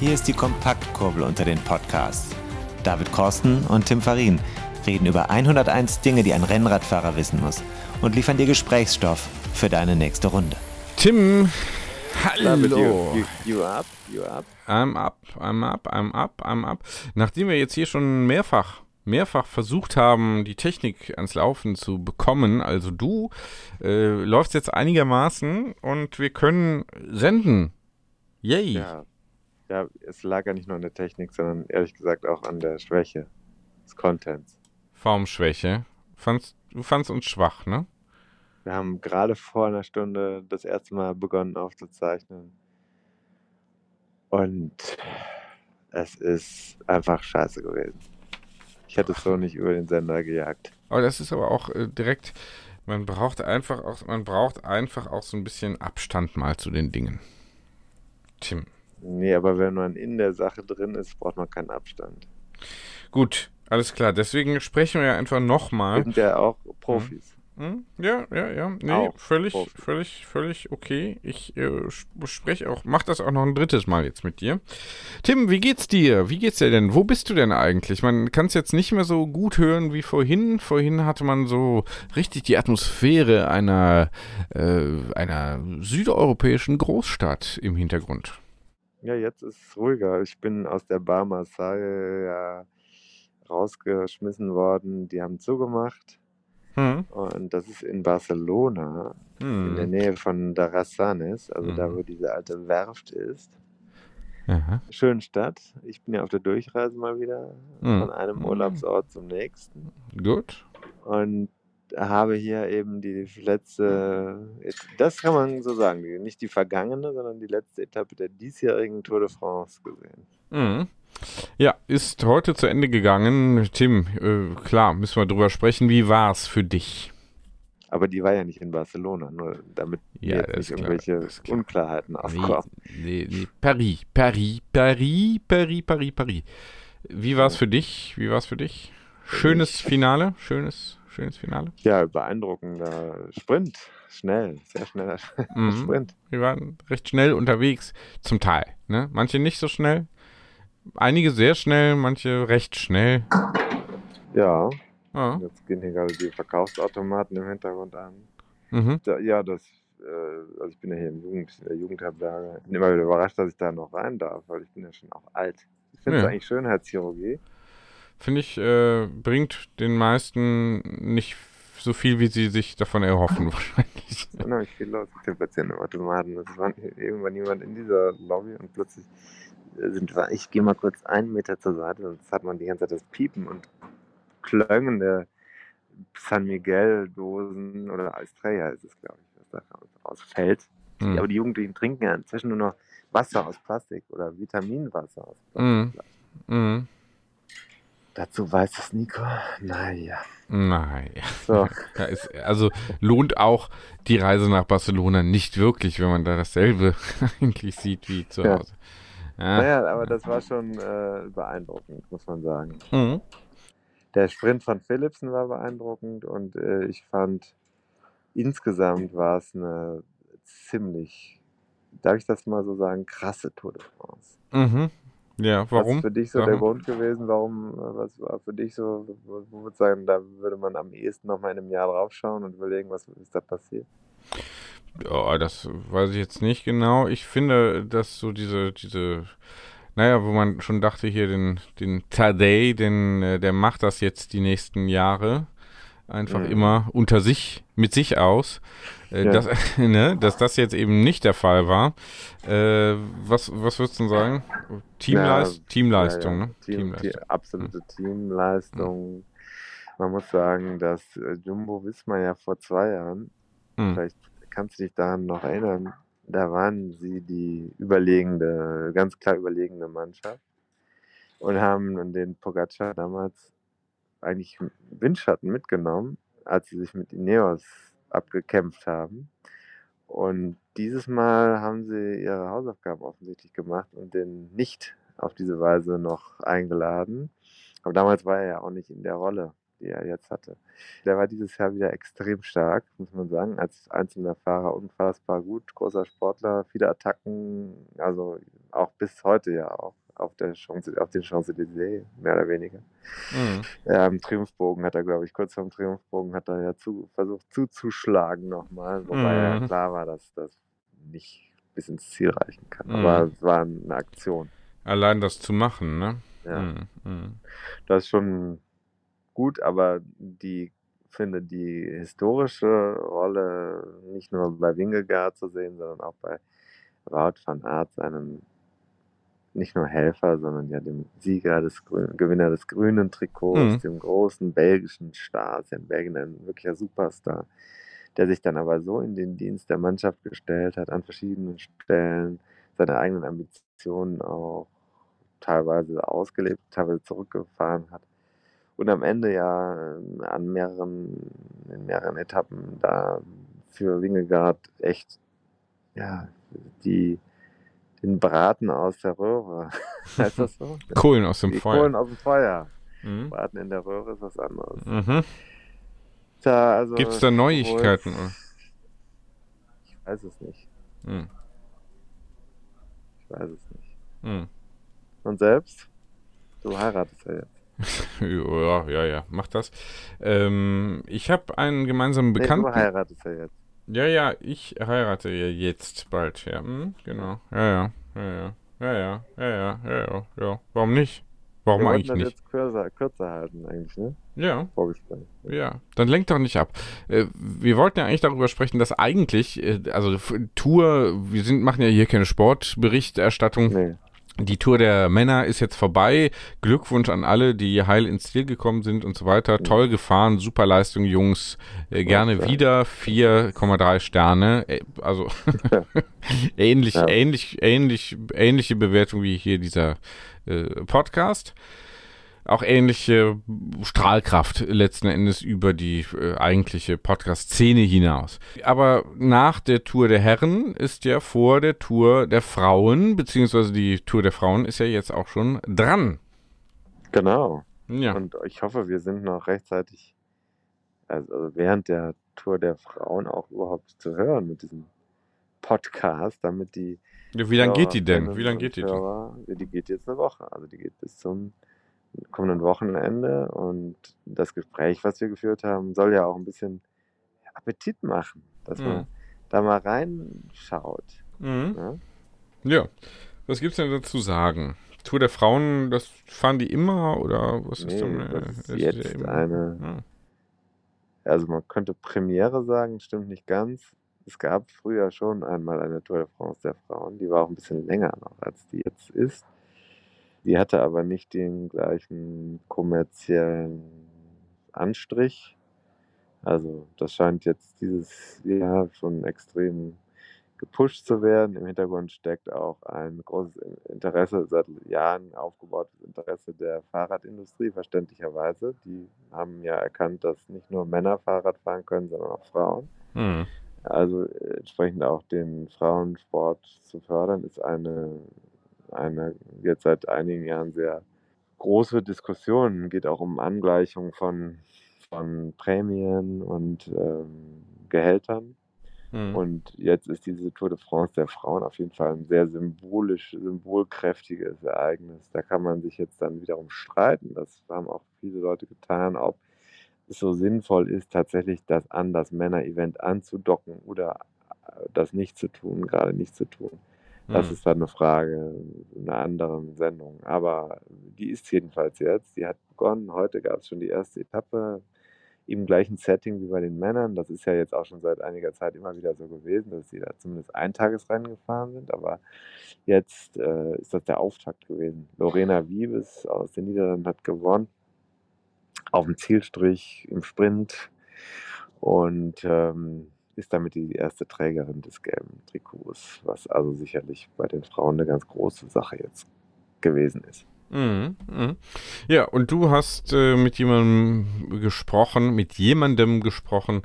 Hier ist die Kompaktkurbel unter den Podcasts. David Korsten und Tim Farin reden über 101 Dinge, die ein Rennradfahrer wissen muss und liefern dir Gesprächsstoff für deine nächste Runde. Tim, hallo. You, you, you up? You up? I'm up, I'm up, I'm up, I'm up. Nachdem wir jetzt hier schon mehrfach mehrfach versucht haben, die Technik ans Laufen zu bekommen. Also du äh, läufst jetzt einigermaßen und wir können senden. Yay. Ja. Ja, es lag ja nicht nur an der Technik, sondern ehrlich gesagt auch an der Schwäche des Contents. Formschwäche. Fandst, du fandst uns schwach, ne? Wir haben gerade vor einer Stunde das erste Mal begonnen aufzuzeichnen. Und es ist einfach scheiße gewesen. Ich hätte es so nicht über den Sender gejagt. Aber das ist aber auch äh, direkt, man braucht einfach auch, man braucht einfach auch so ein bisschen Abstand mal zu den Dingen. Tim. Nee, aber wenn man in der Sache drin ist, braucht man keinen Abstand. Gut, alles klar. Deswegen sprechen wir ja einfach nochmal. Wir sind ja auch Profis. Hm? Ja, ja, ja. Nee, Auch völlig, Profi. völlig, völlig okay. Ich äh, spreche auch, mach das auch noch ein drittes Mal jetzt mit dir. Tim, wie geht's dir? Wie geht's dir denn? Wo bist du denn eigentlich? Man kann es jetzt nicht mehr so gut hören wie vorhin. Vorhin hatte man so richtig die Atmosphäre einer, äh, einer südeuropäischen Großstadt im Hintergrund. Ja, jetzt ist es ruhiger. Ich bin aus der Bar Marseille ja rausgeschmissen worden. Die haben zugemacht. Hm. Und das ist in Barcelona, in der Hm. Nähe von Darassanes, also da, Mhm. wo diese alte Werft ist. Aha. Schöne Stadt. Ich bin ja auf der Durchreise mal wieder Mhm. von einem Urlaubsort zum nächsten. Gut. Und habe hier eben die letzte, das kann man so sagen, nicht die vergangene, sondern die letzte Etappe der diesjährigen Tour de France gesehen. Mhm. Ja, ist heute zu Ende gegangen. Tim, äh, klar, müssen wir drüber sprechen. Wie war's für dich? Aber die war ja nicht in Barcelona, nur damit Ja, jetzt nicht klar, irgendwelche. Unklarheiten aufkommen. Nee, nee, Paris, Paris, Paris, Paris, Paris, Paris. Wie war's für dich? Wie war's für dich? Schönes Finale, schönes, schönes Finale. Ja, beeindruckender Sprint. Schnell, sehr schneller Mhm. Sprint. Wir waren recht schnell unterwegs, zum Teil. Ne? Manche nicht so schnell, einige sehr schnell, manche recht schnell. Ja, Ja. jetzt gehen hier gerade die Verkaufsautomaten im Hintergrund an. Mhm. Da, ja, das, äh, also ich bin ja hier im Jugend, in der Jugendherberge. Ich bin immer wieder überrascht, dass ich da noch rein darf, weil ich bin ja schon auch alt. Ich finde es Ja. eigentlich Schönheitschirurgie. Finde ich, äh, bringt den meisten nicht so viel, wie sie sich davon erhoffen, wahrscheinlich. Unheimlich viel los mit den Patientenautomaten. Es war irgendwann jemand in dieser Lobby und plötzlich äh, sind wir, ich gehe mal kurz einen Meter zur Seite, sonst hat man die ganze Zeit das Piepen und Klöngen der San Miguel-Dosen oder Estrella ist es, glaube ich, was da rausfällt. Mhm. Aber die Jugendlichen trinken ja inzwischen nur noch Wasser aus Plastik oder Vitaminwasser aus Mhm. Plastik. Mhm. Dazu weiß es Nico. Naja. Naja. So. Also lohnt auch die Reise nach Barcelona nicht wirklich, wenn man da dasselbe eigentlich sieht wie zu Ja. Hause. Ja. Naja, aber das war schon äh, beeindruckend, muss man sagen. Mhm. Der Sprint von Philipsen war beeindruckend und äh, ich fand, insgesamt war es eine ziemlich, darf ich das mal so sagen, krasse Tour de France. Mhm. Ja, Was warum? ist für dich so Sag der. Grund gewesen? Warum, äh, was war für dich so, wo du sagen, da würde man am ehesten noch mal in einem Jahr draufschauen und überlegen, was ist da passiert? Ja, das weiß ich jetzt nicht genau. Ich finde, dass so diese, diese, naja, wo man schon dachte, hier den, den Tadej, den, äh, der macht das jetzt die nächsten Jahre. Einfach Mhm. immer unter sich, mit sich aus. Äh, Ja. dass, ne, dass das jetzt eben nicht der Fall war. Äh, was, was würdest du denn sagen? Teamleist Ja, Teamleistung, Ja, ne? Team, Teamleistung. Die absolute Teamleistung. Man muss sagen, dass äh, Jumbo Wismar ja vor zwei Jahren, Mhm. vielleicht kannst du dich daran noch erinnern, da waren sie die überlegende, ganz klar überlegene Mannschaft und haben den Pogacar damals eigentlich Windschatten mitgenommen, als sie sich mit Ineos abgekämpft haben. Und dieses Mal haben sie ihre Hausaufgaben offensichtlich gemacht und den nicht auf diese Weise noch eingeladen. Aber damals war er ja auch nicht in der Rolle, die er jetzt hatte. Der war dieses Jahr wieder extrem stark, muss man sagen, als einzelner Fahrer unfassbar gut, großer Sportler, viele Attacken, also auch bis heute ja auch auf, der Chance, auf den Champs-Élysées, mehr oder weniger. Mhm. Im Triumphbogen hat er, glaube ich, kurz vorm Triumphbogen hat er ja zu, versucht zuzuschlagen nochmal, wobei mhm. ja klar war, dass das nicht bis ins Ziel reichen kann. Mhm. Aber es war eine Aktion. Allein das zu machen, ne? Ja. Mhm. mhm. Das ist schon gut, aber die finde die historische Rolle nicht nur bei Wingegaard zu sehen, sondern auch bei Wout van Aert, seinem nicht nur Helfer, sondern ja dem Sieger, des Grün, Gewinner des grünen Trikots, mhm. dem großen belgischen Star, ist ja in Belgien ein wirklicher Superstar, der sich dann aber so in den Dienst der Mannschaft gestellt hat, an verschiedenen Stellen, seine eigenen Ambitionen auch teilweise ausgelebt, teilweise zurückgefahren hat und am Ende ja äh, an mehreren, in mehreren Etappen da für Wingegaard echt ja, die den Braten aus der Röhre. heißt das so? Kohlen aus dem Die Feuer. Kohlen aus dem Feuer. Mhm. Braten in der Röhre ist was anderes. Mhm. Da, also, Gibt es da Neuigkeiten? Ich weiß es nicht. Mhm. Ich weiß es nicht. Mhm. Und selbst? Du heiratest ja jetzt. ja, ja, ja, mach das. Ähm, ich habe einen gemeinsamen Bekannten. Nee, du heiratest ja jetzt. Ja, ja, ich heirate ja jetzt bald, ja. Hm, genau. Ja, ja, ja, ja. Ja, ja, ja, ja, ja, ja, ja. Warum nicht? Warum eigentlich das nicht? jetzt kürzer, kürzer halten eigentlich, ne? Ja. Vorgespräch. Ja, dann lenkt doch nicht ab. Äh, wir wollten ja eigentlich darüber sprechen, dass eigentlich, äh, also Tour, wir sind, machen ja hier keine Sportberichterstattung. Nee. Die Tour der Männer ist jetzt vorbei. Glückwunsch an alle, die heil ins Ziel gekommen sind und so weiter. Mhm. Toll gefahren, super Leistung, Jungs. Äh, gerne ja. wieder. 4,3 Sterne. Äh, also ähnlich, ja. ähnlich, ähnlich, ähnliche Bewertung wie hier dieser äh, Podcast auch ähnliche Strahlkraft letzten Endes über die äh, eigentliche Podcast-Szene hinaus. Aber nach der Tour der Herren ist ja vor der Tour der Frauen, beziehungsweise die Tour der Frauen ist ja jetzt auch schon dran. Genau. Ja. Und ich hoffe, wir sind noch rechtzeitig, also während der Tour der Frauen auch überhaupt zu hören mit diesem Podcast, damit die. Ja, wie lange geht die denn? Wie lange geht die denn? Die geht jetzt eine Woche. Also die geht bis zum kommenden Wochenende. Und das Gespräch, was wir geführt haben, soll ja auch ein bisschen Appetit machen, dass mhm. man da mal reinschaut. Mhm. Ja? ja. Was gibt es denn dazu sagen? Tour der Frauen, das fahren die immer oder was nee, ist denn? Das ist, ist jetzt ja eine. Ja. Also man könnte Premiere sagen, stimmt nicht ganz. Es gab früher schon einmal eine Tour de France der Frauen, die war auch ein bisschen länger noch, als die jetzt ist. Die hatte aber nicht den gleichen kommerziellen Anstrich. Also das scheint jetzt dieses Jahr schon extrem gepusht zu werden. Im Hintergrund steckt auch ein großes Interesse, seit Jahren aufgebautes Interesse der Fahrradindustrie, verständlicherweise. Die haben ja erkannt, dass nicht nur Männer Fahrrad fahren können, sondern auch Frauen. Mhm. Also entsprechend auch den Frauensport zu fördern, ist eine eine jetzt seit einigen Jahren sehr große Diskussion. Es Geht auch um Angleichung von, von Prämien und ähm, Gehältern. Mhm. Und jetzt ist diese Tour de France der Frauen auf jeden Fall ein sehr symbolisch, symbolkräftiges Ereignis. Da kann man sich jetzt dann wiederum streiten. Das haben auch viele Leute getan, ob es so sinnvoll ist, tatsächlich das an das Männer-Event anzudocken oder das nicht zu tun, gerade nicht zu tun. Das mhm. ist dann eine Frage einer anderen Sendung. Aber die ist jedenfalls jetzt. Die hat begonnen. Heute gab es schon die erste Etappe im gleichen Setting wie bei den Männern. Das ist ja jetzt auch schon seit einiger Zeit immer wieder so gewesen, dass sie da zumindest Eintagesrennen gefahren sind. Aber jetzt äh, ist das der Auftakt gewesen. Lorena Wiebes aus den Niederlanden hat gewonnen. Auf dem Zielstrich im Sprint. Und ähm, ist damit die erste Trägerin des gelben Trikots, was also sicherlich bei den Frauen eine ganz große Sache jetzt gewesen ist. Mhm, mh. Ja, und du hast äh, mit jemandem gesprochen, mit jemandem gesprochen,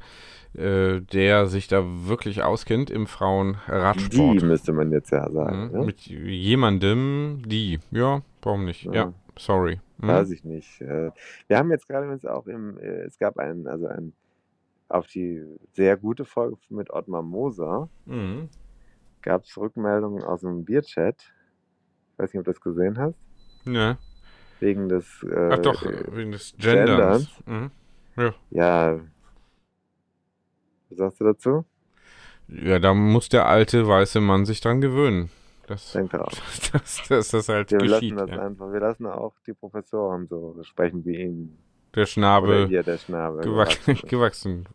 äh, der sich da wirklich auskennt im Frauenradsport. Die müsste man jetzt ja sagen. Mhm, ne? Mit jemandem, die, ja, warum nicht? Ja, ja sorry. Mhm. Weiß ich nicht. Äh, wir haben jetzt gerade auch im, äh, es gab einen, also ein auf die sehr gute Folge mit Ottmar Moser mhm. gab es Rückmeldungen aus dem Bierchat, Ich weiß nicht, ob du das gesehen hast. Ja. Wegen des. Äh, Ach doch, wegen des Genders. Mhm. Ja. Ja. Was sagst du dazu? ja, da muss der alte weiße Mann sich dran gewöhnen. Das, Denke auch. dass, dass das halt Wir geschieht. lassen das ja. einfach. Wir lassen auch die Professoren so sprechen wie ihn. Der Schnabel hier der Schnabel. gewachsen. gewachsen.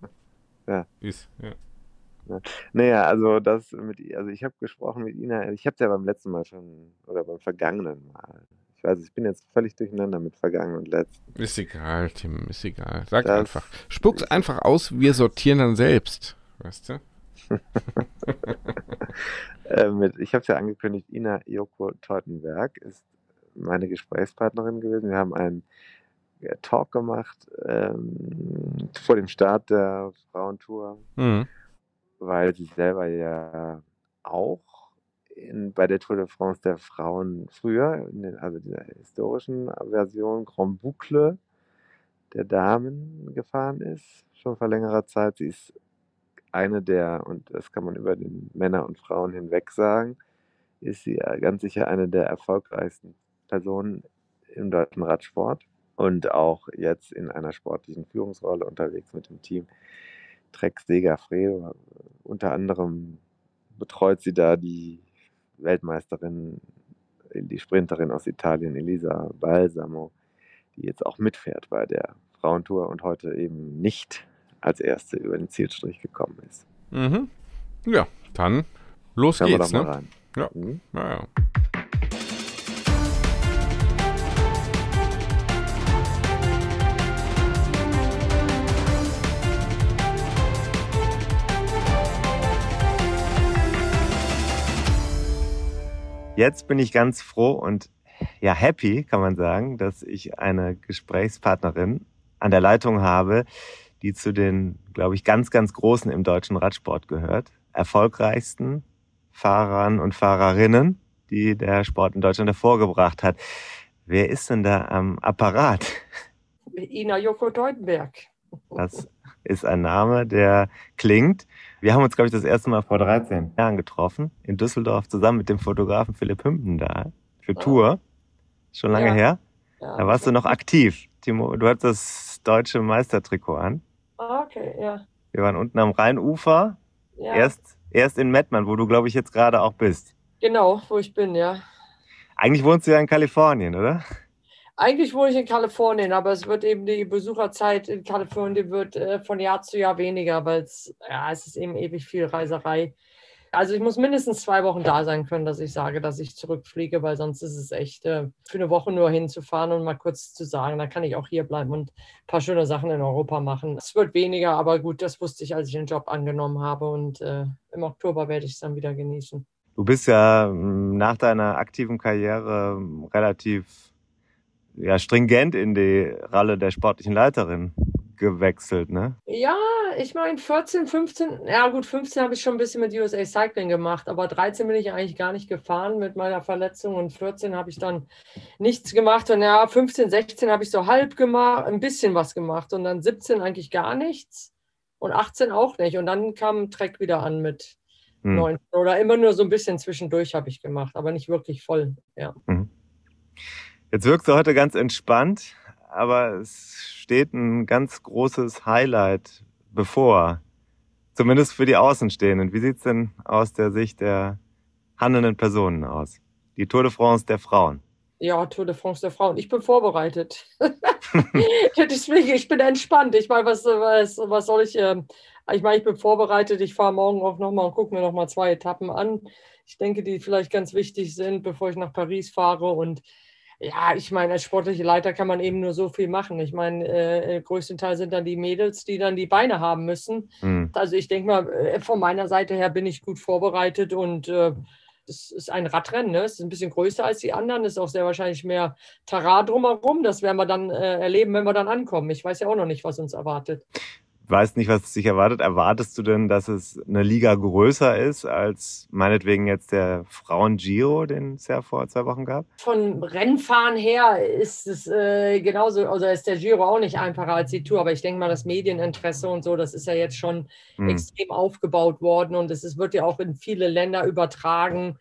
Ja. ist. Ja. Naja, also das mit, also ich habe gesprochen mit Ina, ich habe ja beim letzten Mal schon, oder beim vergangenen Mal. Ich weiß, ich bin jetzt völlig durcheinander mit vergangen und letzten. Ist egal, Tim, ist egal. Sag Das- einfach. Spuck's einfach aus, wir sortieren dann selbst. Weißt du? Äh, mit, ich habe es ja angekündigt, Ina Joko Teutenberg ist meine Gesprächspartnerin gewesen. Wir haben einen Talk gemacht ähm, vor dem Start der Frauentour, Mhm. weil sie selber ja auch in, bei der Tour de France der Frauen früher, in den, also dieser historischen Version Grand Boucle der Damen gefahren ist, schon vor längerer Zeit. Sie ist eine der, und das kann man über den Männer und Frauen hinweg sagen, ist sie ganz sicher eine der erfolgreichsten Personen im deutschen Radsport und auch jetzt in einer sportlichen Führungsrolle unterwegs mit dem Team Trek Segafredo. Unter anderem betreut sie da die Weltmeisterin, die Sprinterin aus Italien, Elisa Balsamo, die jetzt auch mitfährt bei der Frauentour und heute eben nicht als erste über den Zielstrich gekommen ist. Mhm. Ja, dann los wir geht's, doch mal ne? rein. Ja. Mhm. Ja, Jetzt bin ich ganz froh und ja happy, kann man sagen, dass ich eine Gesprächspartnerin an der Leitung habe, die zu den, glaube ich, ganz, ganz Großen im deutschen Radsport gehört. Erfolgreichsten Fahrern und Fahrerinnen, die der Sport in Deutschland hervorgebracht hat. Wer ist denn da am Apparat? Ina Joko Teutenberg. Das ist ein Name, der klingt. Wir haben uns, glaube ich, das erste Mal vor 13 Jahren getroffen, in Düsseldorf, zusammen mit dem Fotografen Philipp Hümpen da, für Ah. Tour. Schon lange Ja. her. Ja. Da warst du noch aktiv. Timo, du hattest das deutsche Meistertrikot an. Ah, okay, ja. Wir waren unten am Rheinufer, ja. erst, erst in Mettmann, wo du, glaube ich, jetzt gerade auch bist. Genau, wo ich bin, ja. Eigentlich wohnst du ja in Kalifornien, oder? Eigentlich wohne ich in Kalifornien, aber es wird eben die Besucherzeit in Kalifornien wird äh, von Jahr zu Jahr weniger, weil es, ja, es ist eben ewig viel Reiserei. Also ich muss mindestens zwei Wochen da sein können, dass ich sage, dass ich zurückfliege, weil sonst ist es echt äh, für eine Woche nur hinzufahren und mal kurz zu sagen, dann kann ich auch hier bleiben und ein paar schöne Sachen in Europa machen. Es wird weniger, aber gut, das wusste ich, als ich den Job angenommen habe und äh, im Oktober werde ich es dann wieder genießen. Du bist ja nach deiner aktiven Karriere relativ ja, stringent in die Rolle der sportlichen Leiterin gewechselt, ne? Ja, ich meine 14, 15, ja gut, 15 habe ich schon ein bisschen mit USA Cycling gemacht, aber 13 bin ich eigentlich gar nicht gefahren mit meiner Verletzung und 14 habe ich dann nichts gemacht und ja, 15, 16 habe ich so halb gemacht, ein bisschen was gemacht und dann 17 eigentlich gar nichts und 18 auch nicht und dann kam Trek wieder an mit Hm. 19 oder immer nur so ein bisschen zwischendurch habe ich gemacht, aber nicht wirklich voll, ja. Jetzt wirkst du heute ganz entspannt, aber es steht ein ganz großes Highlight bevor. Zumindest für die Außenstehenden. Wie sieht's denn aus der Sicht der handelnden Personen aus? Die Tour de France der Frauen. Ja, Tour de France der Frauen. Ich bin vorbereitet. Deswegen, ich bin entspannt. Ich meine, was, was, was soll ich? ähm, ich meine, ich bin vorbereitet. Ich fahre morgen auch nochmal und gucke mir nochmal zwei Etappen an. Ich denke, die vielleicht ganz wichtig sind, bevor ich nach Paris fahre. Und ja, ich meine, als sportliche Leiter kann man eben nur so viel machen. Ich meine, äh, größtenteils sind dann die Mädels, die dann die Beine haben müssen. Hm. Also ich denke mal, äh, von meiner Seite her bin ich gut vorbereitet und äh, es ist ein Radrennen. Ne? Es ist ein bisschen größer als die anderen. Es ist auch sehr wahrscheinlich mehr Terrain drumherum. Das werden wir dann äh, erleben, wenn wir dann ankommen. Ich weiß ja auch noch nicht, was uns erwartet. Weißt nicht, was dich erwartet. Erwartest du denn, dass es eine Liga größer ist als meinetwegen jetzt der Frauen-Giro, den es ja vor zwei Wochen gab? Von Rennfahren her ist es äh, genauso, also ist der Giro auch nicht einfacher als die Tour, aber ich denke mal, das Medieninteresse und so, das ist ja jetzt schon Hm. extrem aufgebaut worden und es ist, wird ja auch in viele Länder übertragen.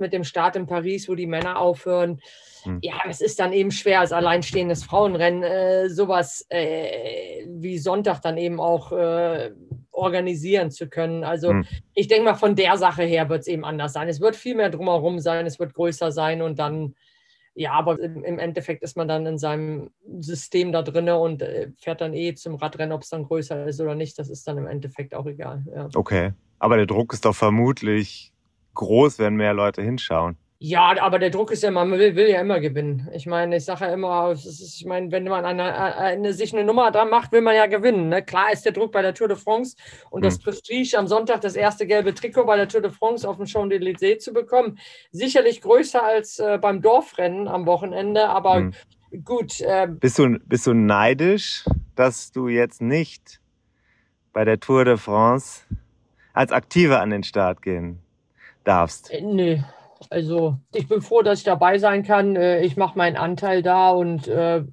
mit dem Start in Paris, wo die Männer aufhören. Hm. Ja, es ist dann eben schwer als alleinstehendes Frauenrennen, äh, sowas äh, wie Sonntag dann eben auch äh, organisieren zu können. Also Hm. ich denke mal, von der Sache her wird es eben anders sein. Es wird viel mehr drumherum sein, es wird größer sein und dann, ja, aber im, im Endeffekt ist man dann in seinem System da drinne und äh, fährt dann eh zum Radrennen, ob es dann größer ist oder nicht. Das ist dann im Endeffekt auch egal. Ja. Okay. Aber der Druck ist doch vermutlich groß, wenn mehr Leute hinschauen. Ja, aber der Druck ist ja, man will, will ja immer gewinnen. Ich meine, ich sage ja immer, ist, ich meine, wenn man eine, eine, sich eine Nummer dran macht, will man ja gewinnen. Ne? Klar ist der Druck bei der Tour de France und das Hm. Prestige am Sonntag das erste gelbe Trikot bei der Tour de France auf dem Champs-Élysées zu bekommen, sicherlich größer als äh, beim Dorfrennen am Wochenende. Aber Hm. gut, äh, Bist du, bist du neidisch, dass du jetzt nicht bei der Tour de France als Aktive an den Start gehen darfst? äh, nö. Also ich bin froh, dass ich dabei sein kann. Äh, Ich mache meinen Anteil da und äh,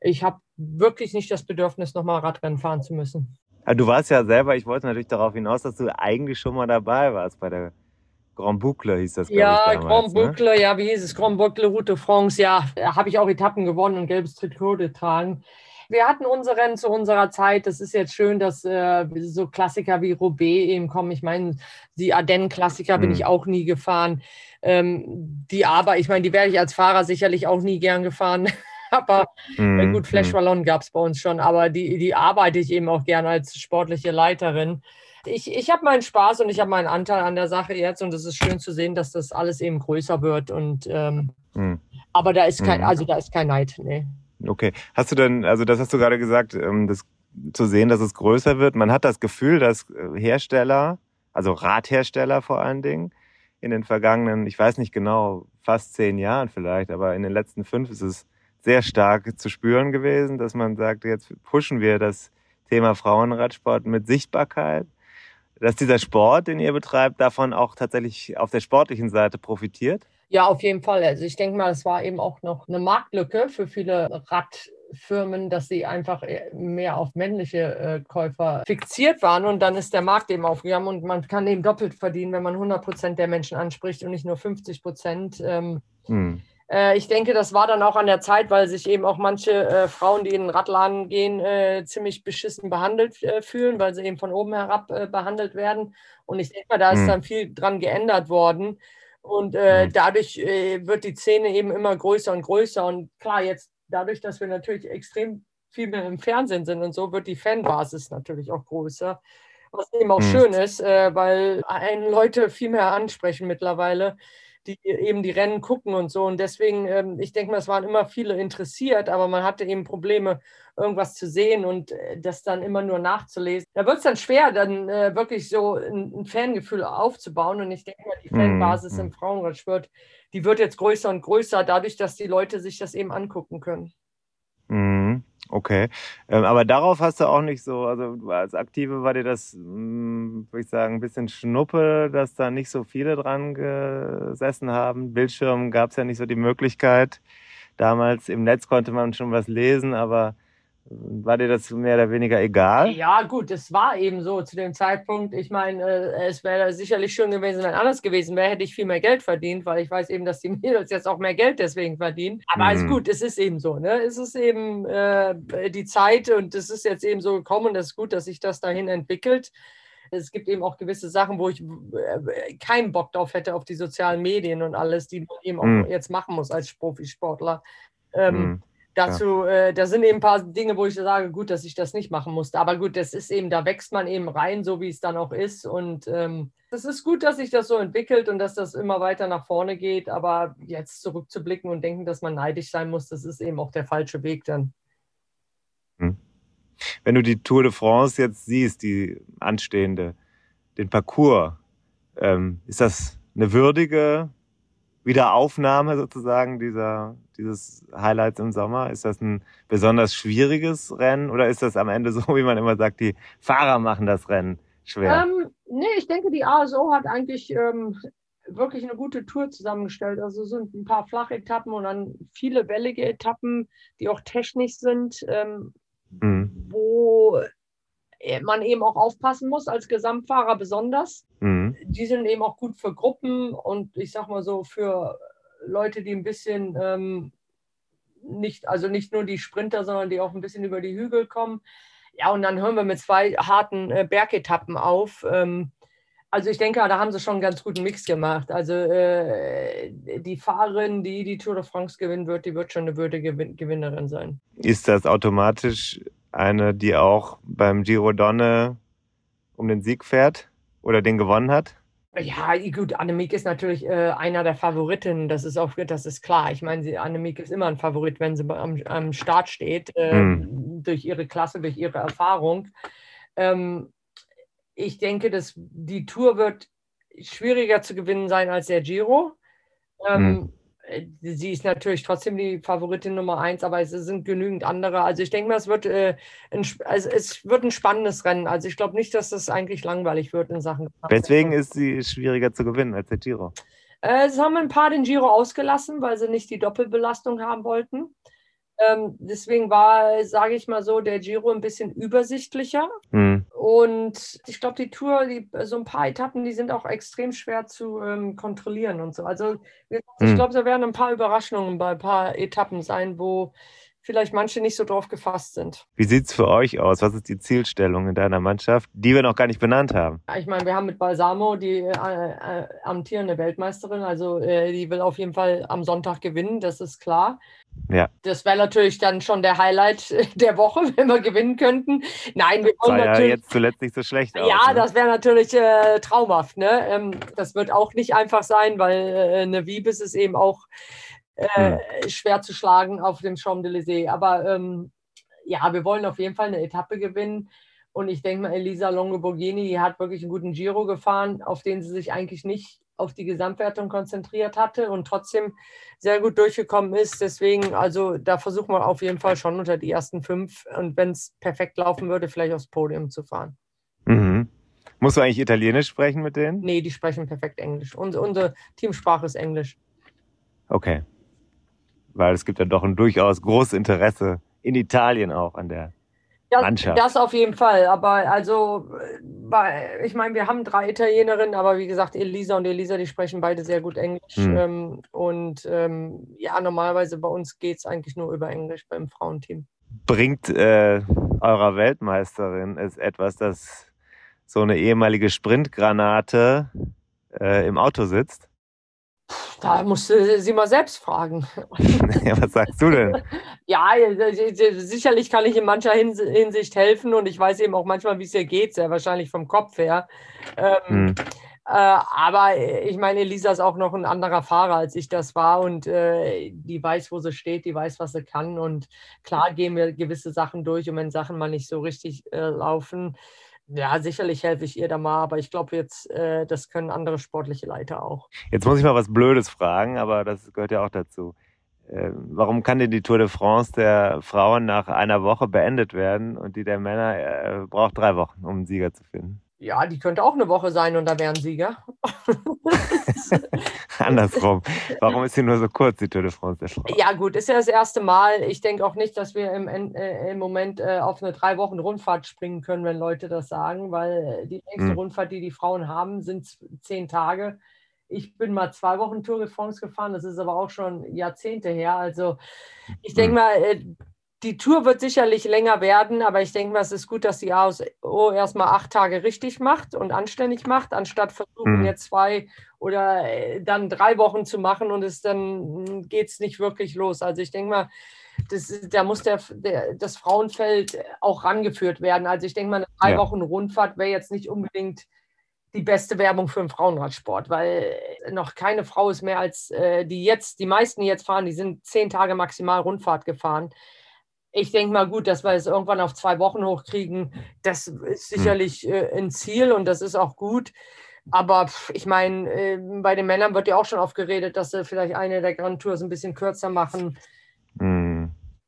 ich habe wirklich nicht das Bedürfnis, nochmal Radrennen fahren zu müssen. Ah, Du warst ja selber, ich wollte natürlich darauf hinaus, dass du eigentlich schon mal dabei warst bei der Grand Boucle, hieß das, Ja, ich, damals. Grand ne? Boucle, ja, wie hieß es? Grand Boucle, Route de France, ja, da habe ich auch Etappen gewonnen und gelbes Trikot getragen. Wir hatten unsere Rennen zu unserer Zeit. Das ist jetzt schön, dass äh, so Klassiker wie Roubaix eben kommen. Ich meine, die Ardennen-Klassiker bin Mhm. ich auch nie gefahren. Ähm, die aber, ich meine, die wäre ich als Fahrer sicherlich auch nie gern gefahren. aber Mhm, gut, Flash mhm. Wallon gab es bei uns schon, aber die, die arbeite ich eben auch gerne als sportliche Leiterin. Ich, ich habe meinen Spaß und ich habe meinen Anteil an der Sache jetzt und es ist schön zu sehen, dass das alles eben größer wird. Und ähm, Mhm. aber da ist kein, Mhm. also da ist kein Neid, nee. Okay. Hast du denn, also das hast du gerade gesagt, ähm, das zu sehen, dass es größer wird. Man hat das Gefühl, dass äh, Hersteller, also Radhersteller vor allen Dingen, in den vergangenen, ich weiß nicht genau, fast zehn Jahren vielleicht, aber in den letzten fünf ist es sehr stark zu spüren gewesen, dass man sagt, jetzt pushen wir das Thema Frauenradsport mit Sichtbarkeit, dass dieser Sport, den ihr betreibt, davon auch tatsächlich auf der sportlichen Seite profitiert. Ja, auf jeden Fall. Also ich denke mal, es war eben auch noch eine Marktlücke für viele Radfirmen, dass sie einfach eher mehr auf männliche äh, Käufer fixiert waren und dann ist der Markt eben aufgegangen und man kann eben doppelt verdienen, wenn man 100 Prozent der Menschen anspricht und nicht nur 50 Prozent. Ähm, Hm. Äh, ich denke, das war dann auch an der Zeit, weil sich eben auch manche äh, Frauen, die in den Radladen gehen, äh, ziemlich beschissen behandelt äh, fühlen, weil sie eben von oben herab äh, behandelt werden. Und ich denke mal, da ist Mhm. dann viel dran geändert worden. Und äh, Mhm. dadurch äh, wird die Szene eben immer größer und größer. Und klar, jetzt dadurch, dass wir natürlich extrem viel mehr im Fernsehen sind und so, wird die Fanbasis natürlich auch größer. Was eben auch Mhm. schön ist, äh, weil einen Leute viel mehr ansprechen mittlerweile die eben die Rennen gucken und so. Und deswegen, ähm, ich denke mal, es waren immer viele interessiert, aber man hatte eben Probleme, irgendwas zu sehen und äh, das dann immer nur nachzulesen. Da wird es dann schwer, dann äh, wirklich so ein, ein Fangefühl aufzubauen. Und ich denke mal, die Mhm, Fanbasis mhm. im Frauenradsport, die wird jetzt größer und größer, dadurch, dass die Leute sich das eben angucken können. Mhm. Okay. Ähm, aber darauf hast du auch nicht so, also als Aktive war dir das, mh, würde ich sagen, ein bisschen Schnuppe, dass da nicht so viele dran gesessen haben. Bildschirm gab es ja nicht so die Möglichkeit. Damals im Netz konnte man schon was lesen, aber war dir das mehr oder weniger egal? Ja, gut, es war eben so zu dem Zeitpunkt. Ich meine, äh, es wäre sicherlich schön gewesen, wenn anders gewesen wäre, hätte ich viel mehr Geld verdient, weil ich weiß eben, dass die Mädels jetzt auch mehr Geld deswegen verdienen. Aber Mhm. alles gut, es ist eben so. Ne? Es ist eben äh, die Zeit und es ist jetzt eben so gekommen und es ist gut, dass sich das dahin entwickelt. Es gibt eben auch gewisse Sachen, wo ich äh, keinen Bock drauf hätte, auf die sozialen Medien und alles, die man eben auch Mhm. jetzt machen muss als Profisportler. Ähm, Mhm. Dazu, äh, da sind eben ein paar Dinge, wo ich sage, gut, dass ich das nicht machen musste. Aber gut, das ist eben, da wächst man eben rein, so wie es dann auch ist. Und ähm, es ist gut, dass sich das so entwickelt und dass das immer weiter nach vorne geht. Aber jetzt zurückzublicken und denken, dass man neidisch sein muss, das ist eben auch der falsche Weg dann. Wenn du die Tour de France jetzt siehst, die anstehende, den Parcours, ähm, ist das eine würdige Wiederaufnahme sozusagen dieser, dieses Highlights im Sommer? Ist das ein besonders schwieriges Rennen oder ist das am Ende so, wie man immer sagt, die Fahrer machen das Rennen schwer? Ähm, nee, ich denke, die ASO hat eigentlich ähm, wirklich eine gute Tour zusammengestellt. Also es sind ein paar flache Etappen und dann viele wellige Etappen, die auch technisch sind. Ähm, Mhm. wo man eben auch aufpassen muss, als Gesamtfahrer besonders. Mhm. Die sind eben auch gut für Gruppen und ich sag mal so für Leute, die ein bisschen ähm, nicht, also nicht nur die Sprinter, sondern die auch ein bisschen über die Hügel kommen. Ja, und dann hören wir mit zwei harten äh, Bergetappen auf. Ähm, also ich denke, da haben sie schon einen ganz guten Mix gemacht. Also äh, die Fahrerin, die die Tour de France gewinnen wird, die wird schon eine würdige Gewin Gewinnerin sein. Ist das automatisch eine, die auch beim Giro Donne um den Sieg fährt oder den gewonnen hat? Ja, gut, Annemiek ist natürlich äh, einer der Favoriten, das ist auch, das ist klar. Ich meine, sie, Annemiek ist immer ein Favorit, wenn sie am, am Start steht, äh, Hm. durch ihre Klasse, durch ihre Erfahrung. Ähm, ich denke, dass die Tour wird schwieriger zu gewinnen sein als der Giro. Ähm, äh, Sie ist natürlich trotzdem die Favoritin Nummer eins, aber es sind genügend andere. Also ich denke mal, es wird, äh, ein, also es wird ein spannendes Rennen. Also ich glaube nicht, dass das eigentlich langweilig wird in Sachen. Weswegen ist sie schwieriger zu gewinnen als der Giro? Äh, es haben ein paar den Giro ausgelassen, weil sie nicht die Doppelbelastung haben wollten. Ähm, deswegen war, sage ich mal so, der Giro ein bisschen übersichtlicher. Hm. Und ich glaube, die Tour, die, so ein paar Etappen, die sind auch extrem schwer zu ähm, kontrollieren und so. Also ich Hm. glaube, da werden ein paar Überraschungen bei ein paar Etappen sein, wo vielleicht manche nicht so drauf gefasst sind. Wie sieht's für euch aus? Was ist die Zielstellung in deiner Mannschaft, die wir noch gar nicht benannt haben? Ich meine, wir haben mit Balsamo die äh, äh, amtierende Weltmeisterin, also äh, die will auf jeden Fall am Sonntag gewinnen, das ist klar. Ja. Das wäre natürlich dann schon der Highlight der Woche, wenn wir gewinnen könnten. Nein, wir wollen ja natürlich. jetzt zuletzt nicht so schlecht aus. Ja, ne? das wäre natürlich äh, traumhaft. Ne? Ähm, das wird auch nicht einfach sein, weil äh, eine Wiebes ist eben auch äh, schwer zu schlagen auf dem Champs-Élysées. Aber ähm, ja, wir wollen auf jeden Fall eine Etappe gewinnen. Und ich denke mal, Elisa Longo-Borghini, die hat wirklich einen guten Giro gefahren, auf den sie sich eigentlich nicht auf die Gesamtwertung konzentriert hatte und trotzdem sehr gut durchgekommen ist. Deswegen, also da versuchen wir auf jeden Fall schon unter die ersten fünf und wenn es perfekt laufen würde, vielleicht aufs Podium zu fahren. Mhm. Musst du eigentlich Italienisch sprechen mit denen? Nee, die sprechen perfekt Englisch. Und, unsere Teamsprache ist Englisch. Okay. Weil es gibt ja doch ein durchaus großes Interesse in Italien auch an der. Ja, Mannschaft. Das auf jeden Fall. Aber also, ich meine, wir haben drei Italienerinnen, aber wie gesagt, Elisa und Elisa, die sprechen beide sehr gut Englisch. Hm. Ähm, und ähm, ja, normalerweise bei uns geht es eigentlich nur über Englisch beim Frauenteam. Bringt äh, eurer Weltmeisterin es etwas, dass so eine ehemalige Sprintgranate äh, im Auto sitzt? Da musst du sie mal selbst fragen. ja, was sagst du denn? Ja, sicherlich kann ich in mancher Hins- Hinsicht helfen und ich weiß eben auch manchmal, wie es ihr geht, sehr wahrscheinlich vom Kopf her. Ähm, Hm. Äh, aber ich meine, Elisa ist auch noch ein anderer Fahrer, als ich das war und äh, die weiß, wo sie steht, die weiß, was sie kann und klar gehen wir gewisse Sachen durch und wenn Sachen mal nicht so richtig äh, laufen, ja, sicherlich helfe ich ihr da mal, aber ich glaube jetzt, äh, das können andere sportliche Leiter auch. Jetzt muss ich mal was Blödes fragen, aber das gehört ja auch dazu. Äh, warum kann denn die Tour de France der Frauen nach einer Woche beendet werden und die der Männer äh, braucht drei Wochen, um einen Sieger zu finden? Ja, die könnte auch eine Woche sein und da wären Sieger. Andersrum. Warum ist sie nur so kurz, die Tour de France? Ja, gut, ist ja das erste Mal. Ich denke auch nicht, dass wir im, äh, im Moment äh, auf eine drei Wochen Rundfahrt springen können, wenn Leute das sagen, weil äh, die längste Hm. Rundfahrt, die die Frauen haben, sind zehn Tage. Ich bin mal zwei Wochen Tour de France gefahren, das ist aber auch schon Jahrzehnte her. Also ich denke Hm. mal, äh, die Tour wird sicherlich länger werden, aber ich denke mal, es ist gut, dass die ASO erstmal acht Tage richtig macht und anständig macht, anstatt versuchen, Mhm. jetzt zwei oder äh, dann drei Wochen zu machen und es dann geht es nicht wirklich los. Also ich denke mal, das, da muss der, der, das Frauenfeld auch rangeführt werden. Also ich denke mal, eine drei Ja. Wochen Rundfahrt wäre jetzt nicht unbedingt die beste Werbung für den Frauenradsport, weil noch keine Frau ist mehr als äh, die jetzt, die meisten, die jetzt fahren, die sind zehn Tage maximal Rundfahrt gefahren. Ich denke mal gut, dass wir es irgendwann auf zwei Wochen hochkriegen. Das ist sicherlich äh, ein Ziel und das ist auch gut. Aber ich meine, äh, bei den Männern wird ja auch schon oft geredet, dass sie vielleicht eine der Grand Tours ein bisschen kürzer machen.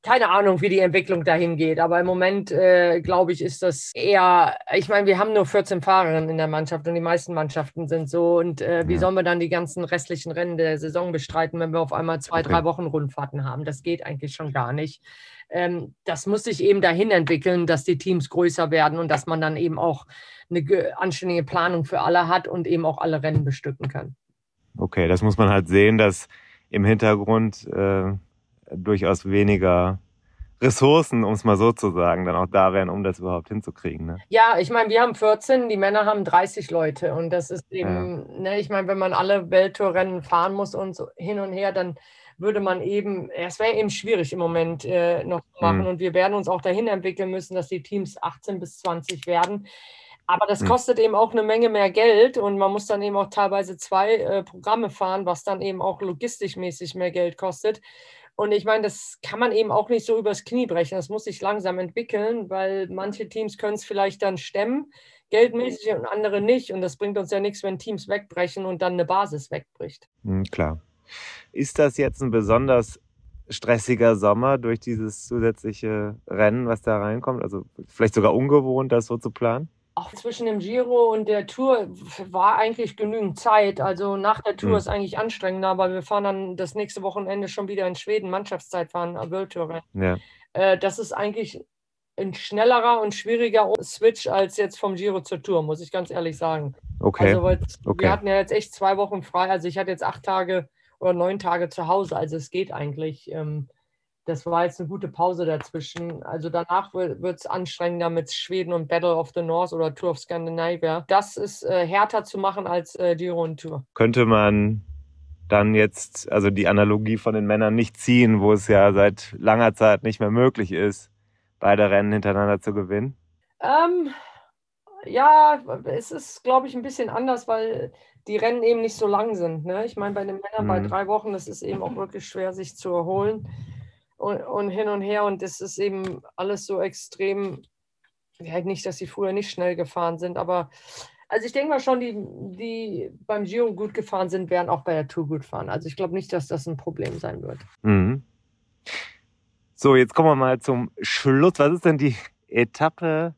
Keine Ahnung, wie die Entwicklung dahin geht. Aber im Moment, äh, glaube ich, ist das eher, ich meine, wir haben nur 14 Fahrerinnen in der Mannschaft und die meisten Mannschaften sind so. Und äh, wie Ja. sollen wir dann die ganzen restlichen Rennen der Saison bestreiten, wenn wir auf einmal zwei, Okay. drei Wochen Rundfahrten haben? Das geht eigentlich schon gar nicht. Ähm, das muss sich eben dahin entwickeln, dass die Teams größer werden und dass man dann eben auch eine ge- anständige Planung für alle hat und eben auch alle Rennen bestücken kann. Okay, das muss man halt sehen, dass im Hintergrund äh, durchaus weniger Ressourcen, um es mal so zu sagen, dann auch da wären, um das überhaupt hinzukriegen. Ne? Ja, ich meine, wir haben 14, die Männer haben 30 Leute und das ist eben, ne, ich meine, wenn man alle Welttourrennen fahren muss und so hin und her, dann würde man eben, es wäre eben schwierig im Moment äh, noch zu machen Mhm. und wir werden uns auch dahin entwickeln müssen, dass die Teams 18 bis 20 werden. Aber das Mhm. kostet eben auch eine Menge mehr Geld und man muss dann eben auch teilweise zwei äh, Programme fahren, was dann eben auch logistisch mäßig mehr Geld kostet. Und ich meine, das kann man eben auch nicht so übers Knie brechen. Das muss sich langsam entwickeln, weil manche Teams können es vielleicht dann stemmen, geldmäßig und andere nicht. Und das bringt uns ja nichts, wenn Teams wegbrechen und dann eine Basis wegbricht. Hm, klar. Ist das jetzt ein besonders stressiger Sommer durch dieses zusätzliche Rennen, was da reinkommt? Also vielleicht sogar ungewohnt, das so zu planen? Auch zwischen dem Giro und der Tour war eigentlich genügend Zeit. Also nach der Tour Hm. ist eigentlich anstrengender, aber wir fahren dann das nächste Wochenende schon wieder in Schweden, Mannschaftszeit fahren, World Tour. Ja. Äh, das ist eigentlich ein schnellerer und schwieriger Switch als jetzt vom Giro zur Tour, muss ich ganz ehrlich sagen. Okay. Also weil Okay. wir hatten ja jetzt echt zwei Wochen frei. Also ich hatte jetzt acht Tage oder neun Tage zu Hause. Also es geht eigentlich. Ähm, das war jetzt eine gute Pause dazwischen. Also danach wird es anstrengender mit Schweden und Battle of the North oder Tour of Scandinavia. Das ist äh, härter zu machen als äh, Giro und Tour. Könnte man dann jetzt, also die Analogie von den Männern nicht ziehen, wo es ja seit langer Zeit nicht mehr möglich ist, beide Rennen hintereinander zu gewinnen? Ähm, ja, es ist, glaube ich, ein bisschen anders, weil die Rennen eben nicht so lang sind. Ne? Ich meine, bei den Männern bei Mhm. drei Wochen, das ist eben auch wirklich schwer, sich zu erholen und, und hin und her. Und das ist eben alles so extrem, ja, nicht, dass sie früher nicht schnell gefahren sind, aber also ich denke mal schon, die, die beim Giro gut gefahren sind, werden auch bei der Tour gut fahren. Also ich glaube nicht, dass das ein Problem sein wird. Mhm. So, jetzt kommen wir mal zum Schluss. Was ist denn die Etappe,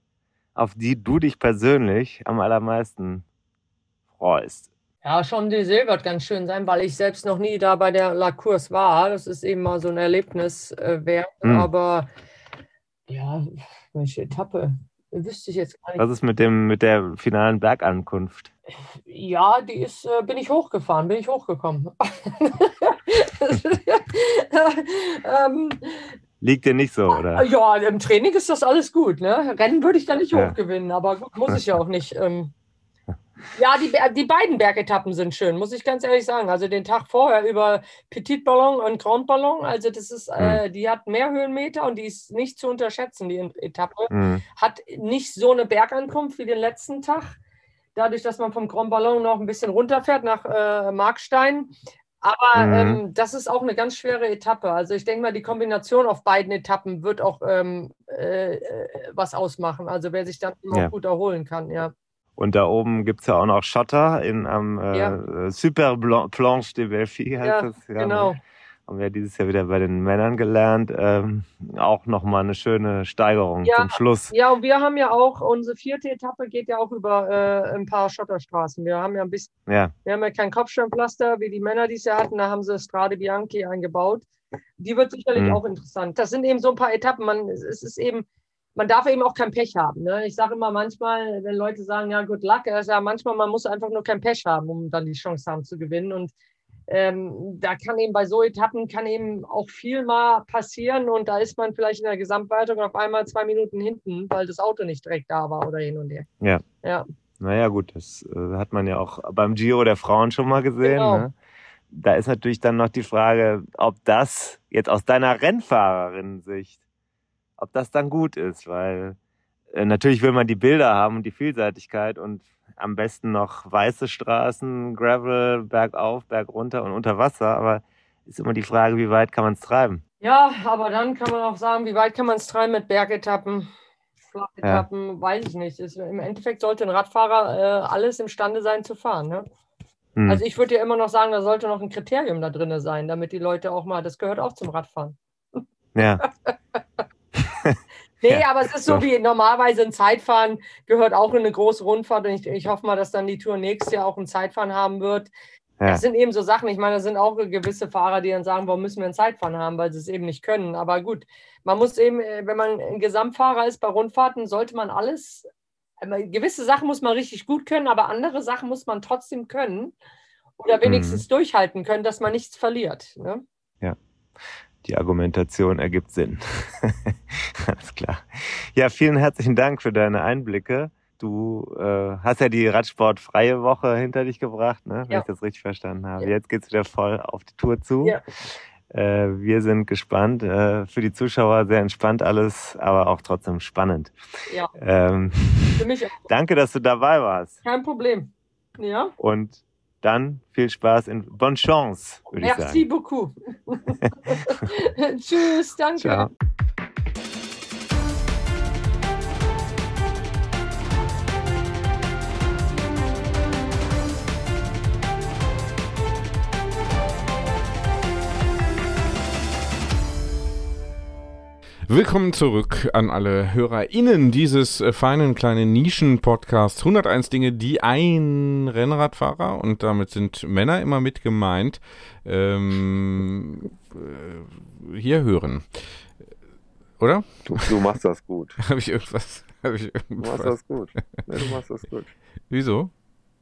auf die du dich persönlich am allermeisten freust? Ja, Champs-Élysées wird ganz schön sein, weil ich selbst noch nie da bei der La Course war. Das ist eben mal so ein Erlebnis äh, wert. Hm. Aber ja, welche Etappe? Wüsste ich jetzt gar nicht. Was ist mit dem, mit der finalen Bergankunft? Ja, die ist, äh, bin ich hochgefahren, bin ich hochgekommen. ähm, Liegt dir nicht so, oder? ja, im Training ist das alles gut. Ne? Rennen würde ich da nicht Ja. hochgewinnen, aber gut, muss ich ja auch nicht. Ähm, ja, die, die beiden Bergetappen sind schön, muss ich ganz ehrlich sagen. Also den Tag vorher über Petit Ballon und Grand Ballon, also das ist, äh, die hat mehr Höhenmeter und die ist nicht zu unterschätzen, die Etappe. Mhm. Hat nicht so eine Bergankunft wie den letzten Tag. Dadurch, dass man vom Grand Ballon noch ein bisschen runterfährt nach äh, Markstein. Aber Mhm. ähm, das ist auch eine ganz schwere Etappe. Also ich denke mal, die Kombination auf beiden Etappen wird auch ähm, äh, äh, was ausmachen. Also wer sich dann auch Ja. gut erholen kann, ja. Und da oben gibt's ja auch noch Schotter in am äh, Ja. Super Planche de Belfi heißt Ja, das. genau. Haben wir dieses Jahr wieder bei den Männern gelernt. Ähm, auch nochmal eine schöne Steigerung Ja. zum Schluss. Ja, und wir haben ja auch, unsere vierte Etappe geht ja auch über äh, ein paar Schotterstraßen. Wir haben ja ein bisschen Ja, Wir haben ja kein Kopfsteinpflaster, wie die Männer dies Jahr hatten. Da haben sie Strade Bianchi eingebaut. Die wird sicherlich Mhm. auch interessant. Das sind eben so ein paar Etappen. Man, es ist eben, man darf eben auch kein Pech haben. Ne? Ich sage immer manchmal, wenn Leute sagen, ja, good luck, ja manchmal, man muss einfach nur kein Pech haben, um dann die Chance haben zu gewinnen. Und ähm, da kann eben bei so Etappen kann eben auch viel mal passieren und da ist man vielleicht in der Gesamtwertung auf einmal zwei Minuten hinten, weil das Auto nicht direkt da war oder hin und her. Ja. Ja. naja gut, das äh, hat man ja auch beim Giro der Frauen schon mal gesehen. Genau. Ne? Da ist natürlich dann noch die Frage, ob das jetzt aus deiner Rennfahrerin-Sicht, ob das dann gut ist, weil äh, natürlich will man die Bilder haben und die Vielseitigkeit und am besten noch weiße Straßen, Gravel, bergauf, bergunter und unter Wasser, aber ist immer die Frage, wie weit kann man es treiben? Ja, aber dann kann man auch sagen, wie weit kann man es treiben mit Bergetappen, Flachetappen, weiß ich nicht. Ist, Im Endeffekt sollte ein Radfahrer äh, alles imstande sein zu fahren. Ne? Hm. Also ich würde ja immer noch sagen, da sollte noch ein Kriterium da drin sein, damit die Leute auch mal, das gehört auch zum Radfahren. Ja. Nee, aber es ist so wie normalerweise ein Zeitfahren gehört auch in eine große Rundfahrt und ich, ich hoffe mal, dass dann die Tour nächstes Jahr auch ein Zeitfahren haben wird. Ja. Das sind eben so Sachen, ich meine, da sind auch gewisse Fahrer, die dann sagen, warum müssen wir ein Zeitfahren haben, weil sie es eben nicht können. Aber gut, man muss eben, äh, wenn man ein Gesamtfahrer ist bei Rundfahrten, sollte man alles, äh, gewisse Sachen muss man richtig gut können, aber andere Sachen muss man trotzdem können oder wenigstens durchhalten können, dass man nichts verliert. Ne? Die Argumentation ergibt Sinn. Alles klar. Ja, vielen herzlichen Dank für deine Einblicke. Du äh, hast ja die Radsportfreie Woche hinter dich gebracht, ne? wenn Ja. ich das richtig verstanden habe. Ja. Jetzt geht's wieder voll auf die Tour zu. Ja. Äh, wir sind gespannt. Äh, für die Zuschauer sehr entspannt alles, aber auch trotzdem spannend. Ja. Ähm, Für mich auch danke, dass du dabei warst. kein Problem. Ja, Und dann viel Spaß in Bonne Chance, würde ich merci sagen. beaucoup. Tschüss, danke. Ciao. Willkommen zurück an alle HörerInnen dieses äh, feinen kleinen Nischen-Podcasts 101 Dinge, die ein Rennradfahrer, und damit sind Männer immer mit gemeint, ähm, äh, hier hören. Oder? Du, du machst das gut. Habe ich irgendwas? Habe ich Du machst irgendwas? das gut. Nee, du machst das gut. Wieso?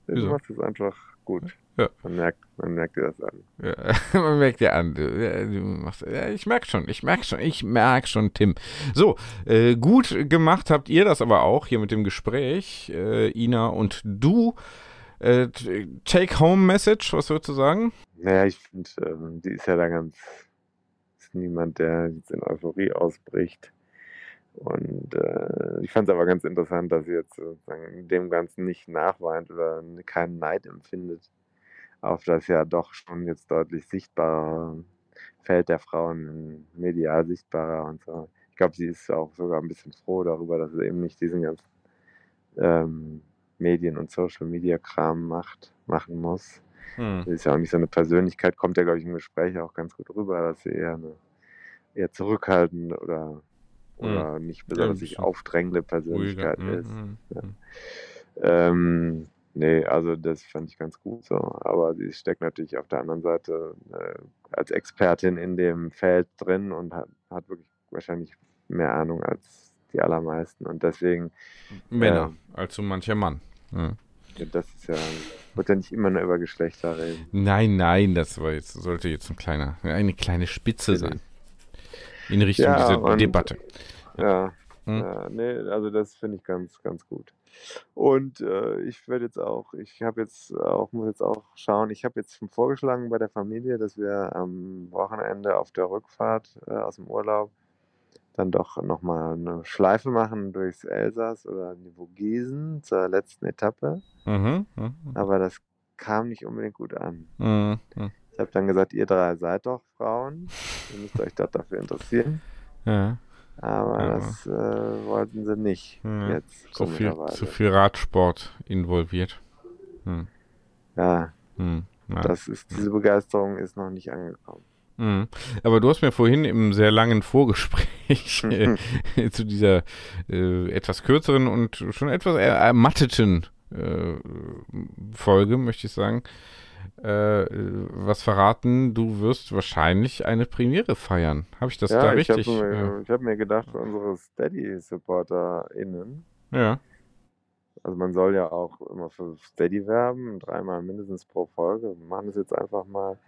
Nee, Wieso? Du machst es einfach gut. Ja. Man merkt, man merkt dir das an. Ja, man merkt ja an. Du, ja, du machst, ja, ich merk schon, ich merk schon, ich merk schon, Tim. So, äh, gut gemacht habt ihr das aber auch hier mit dem Gespräch, äh, Ina und du. Äh, Take-Home-Message, was würdest du sagen? Naja, ich finde, ähm, die ist ja da ganz, ist niemand, der jetzt in Euphorie ausbricht. Und äh, ich fand es aber ganz interessant, dass sie jetzt sozusagen dem Ganzen nicht nachweint oder keinen Neid empfindet auf das ja doch schon jetzt deutlich sichtbare Feld der Frauen, medial sichtbarer und so. Ich glaube, sie ist auch sogar ein bisschen froh darüber, dass sie eben nicht diesen ganzen ähm, Medien- und Social-Media-Kram macht, machen muss. Hm. Sie ist ja auch nicht so eine Persönlichkeit, kommt ja, glaube ich, im Gespräch auch ganz gut rüber, dass sie eher eine eher zurückhaltende oder, oder nicht besonders sich bisschen aufdrängende Ruhiger. Persönlichkeit Hm, ist. hm, Ja. hm. Ähm, nee, also das fand ich ganz gut so. Aber sie steckt natürlich auf der anderen Seite äh, als Expertin in dem Feld drin und hat, hat wirklich wahrscheinlich mehr Ahnung als die allermeisten. Und deswegen, Männer, als so mancher Mann. Ja. das ist ja, wird ja nicht immer nur über Geschlechter reden. Nein, nein, das war jetzt, sollte jetzt ein kleiner, eine kleine Spitze sein. In Richtung Ja, dieser und- Debatte. Ja, Hm. ja nee, also das finde ich ganz, ganz gut. Und äh, ich werde jetzt auch, ich habe jetzt auch, muss jetzt auch schauen, ich habe jetzt schon vorgeschlagen bei der Familie, dass wir am Wochenende auf der Rückfahrt äh, aus dem Urlaub dann doch nochmal eine Schleife machen durchs Elsass oder die Vogesen zur letzten Etappe. Mhm, mhm, Aber das kam nicht unbedingt gut an. mhm, mhm. Ich habe dann gesagt, ihr drei seid doch Frauen, ihr müsst euch doch dafür interessieren. Ja. Aber Ja. das äh, wollten sie nicht Ja, jetzt. Zu viel, zu viel Radsport involviert. Hm. Ja, Hm. Das ist, diese Begeisterung ist noch nicht angekommen. Hm. Aber du hast mir vorhin im sehr langen Vorgespräch äh, zu dieser äh, etwas kürzeren und schon etwas ermatteten äh, Folge, möchte ich sagen, äh, was verraten. Du wirst wahrscheinlich eine Premiere feiern. Habe ich das da ja, ich habe richtig? mir, ich hab mir gedacht, unsere Steady-SupporterInnen, ja. also man soll ja auch immer für Steady werben, dreimal mindestens pro Folge. Wir machen das jetzt einfach mal.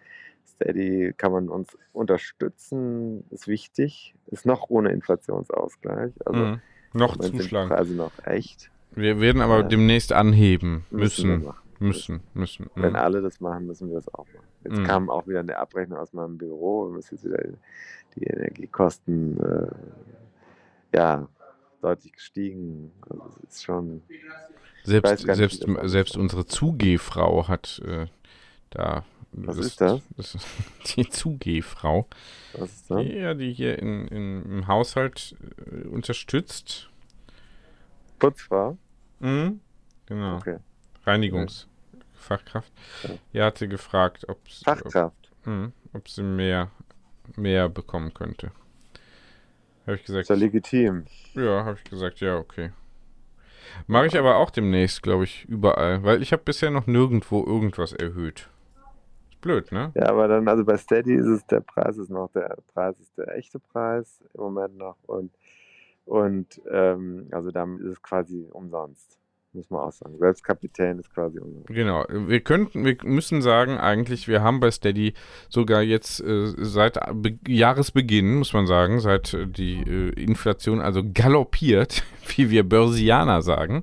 Steady kann man uns unterstützen, ist wichtig, ist noch ohne Inflationsausgleich. Also Mhm. Noch zuschlagen. Preise noch echt. Wir werden aber Ja. demnächst anheben wir müssen. Müssen, müssen. Wenn Mhm. alle das machen, müssen wir das auch machen. Jetzt Mhm. kam auch wieder eine Abrechnung aus meinem Büro, es ist jetzt wieder die Energiekosten äh, ja deutlich gestiegen. Also es ist schon Selbst, gar nicht, selbst, das selbst unsere Zugehfrau hat äh, da. Was ist das? das ist die Zugehfrau. was ist das? Ja, die hier in, in, im Haushalt äh, unterstützt. Putzfrau? Mhm. Genau. Okay. Reinigungsfachkraft. Ja. Hatte gefragt, ob, Fachkraft. Ob, mh, ob sie mehr, mehr bekommen könnte. Habe ich gesagt. Ist ja legitim. Ja, habe ich gesagt, ja, okay. Mache ich aber auch demnächst, glaube ich, überall, weil ich habe bisher noch nirgendwo irgendwas erhöht. Ist blöd, ne? Ja, aber dann, also bei Steady ist es, der Preis ist noch, der Preis ist der echte Preis im Moment noch und, und ähm, also dann ist es quasi umsonst muss man auch sagen. Selbst Kapitän ist quasi unser. Genau. Wir könnten, wir müssen sagen, eigentlich, wir haben bei Steady sogar jetzt äh, seit Be Jahresbeginn, muss man sagen, seit äh, die äh, Inflation also galoppiert, wie wir Börsianer sagen,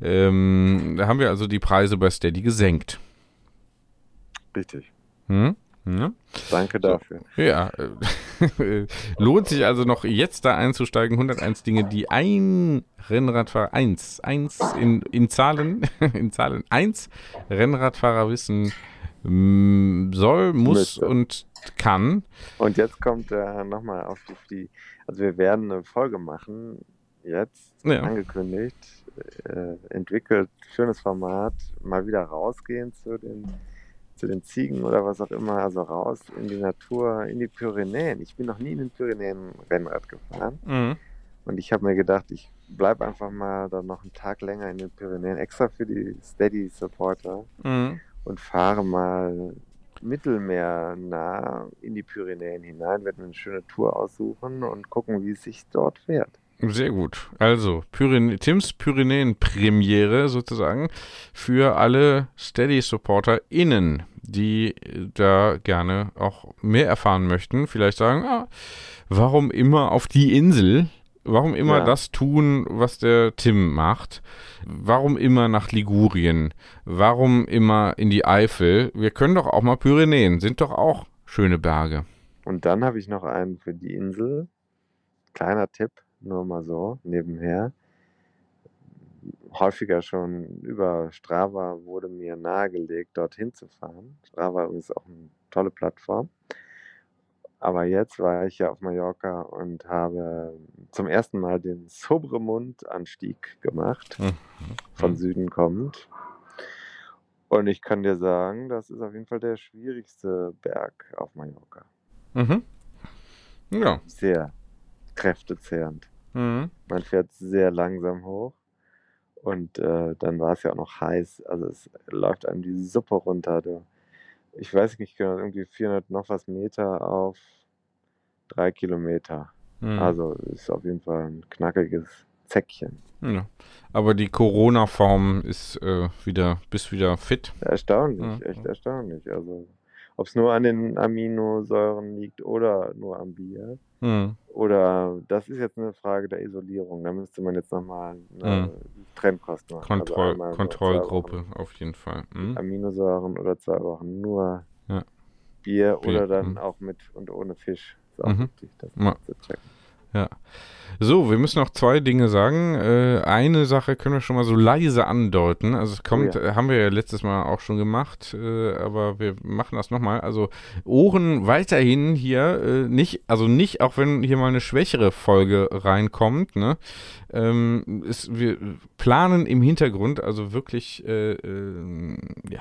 ähm, da haben wir also die Preise bei Steady gesenkt. Richtig. Hm? Ja. Danke dafür. Ja, äh, lohnt sich also noch jetzt da einzusteigen. 101 Dinge, die ein Rennradfahrer, eins, eins in, in Zahlen, in Zahlen eins Rennradfahrer wissen mm, soll, muss Müsste. und kann. Und jetzt kommt äh, nochmal auf die, also wir werden eine Folge machen, jetzt Ja. angekündigt, äh, entwickelt, schönes Format, mal wieder rausgehen zu den zu den Ziegen oder was auch immer, also raus in die Natur, in die Pyrenäen. Ich bin noch nie in den Pyrenäen Rennrad gefahren Mhm. und ich habe mir gedacht, ich bleibe einfach mal dann noch einen Tag länger in den Pyrenäen, extra für die Steady-Supporter Mhm. und fahre mal mittelmeernah in die Pyrenäen hinein, werde mir eine schöne Tour aussuchen und gucken, wie es sich dort fährt. Sehr gut. Also, Pyren Tims Pyrenäen-Premiere sozusagen für alle Steady-SupporterInnen, die da gerne auch mehr erfahren möchten. Vielleicht sagen, ah, warum immer auf die Insel? Warum immer Ja. das tun, was der Tim macht? Warum immer nach Ligurien? Warum immer in die Eifel? Wir können doch auch mal Pyrenäen, sind doch auch schöne Berge. Und dann habe ich noch einen für die Insel. Kleiner Tipp, nur mal so, nebenher. Häufiger schon über Strava wurde mir nahegelegt, dorthin zu fahren. Strava ist auch eine tolle Plattform. Aber jetzt war ich ja auf Mallorca und habe zum ersten Mal den Sobremund-Anstieg gemacht, Mhm. von Süden kommend. Und ich kann dir sagen, das ist auf jeden Fall der schwierigste Berg auf Mallorca. Mhm. Ja. Sehr kräftezehrend. Mhm. Man fährt sehr langsam hoch. Und äh, dann war es ja auch noch heiß. Also es läuft einem die Suppe runter. Du. Ich weiß nicht genau, irgendwie 400 noch was Meter auf drei Kilometer. Mhm. Also ist auf jeden Fall ein knackiges Zäckchen. Ja. Aber die Corona-Form ist äh, wieder, bist wieder fit. Erstaunlich, Ja, echt erstaunlich. Also ob es nur an den Aminosäuren liegt oder nur am Bier. Mhm. Oder das ist jetzt eine Frage der Isolierung. Da müsste man jetzt nochmal eine Mhm. Trennkost machen. Kontroll, Also nur zwei Kontrollgruppe auf jeden Fall. Mhm. Aminosäuren oder zwei Wochen nur Ja. Bier Bier, oder dann mhm. auch mit und ohne Fisch. Ist auch Mhm. wichtig, das Ja. zu checken. So, wir müssen noch zwei Dinge sagen. Äh, eine Sache können wir schon mal so leise andeuten. Also es kommt, Oh ja. haben wir ja letztes Mal auch schon gemacht, äh, aber wir machen das nochmal. Also Ohren weiterhin hier äh, nicht, also nicht, auch wenn hier mal eine schwächere Folge reinkommt, ne? Ähm, ist, wir planen im Hintergrund, also wirklich äh, äh, ja,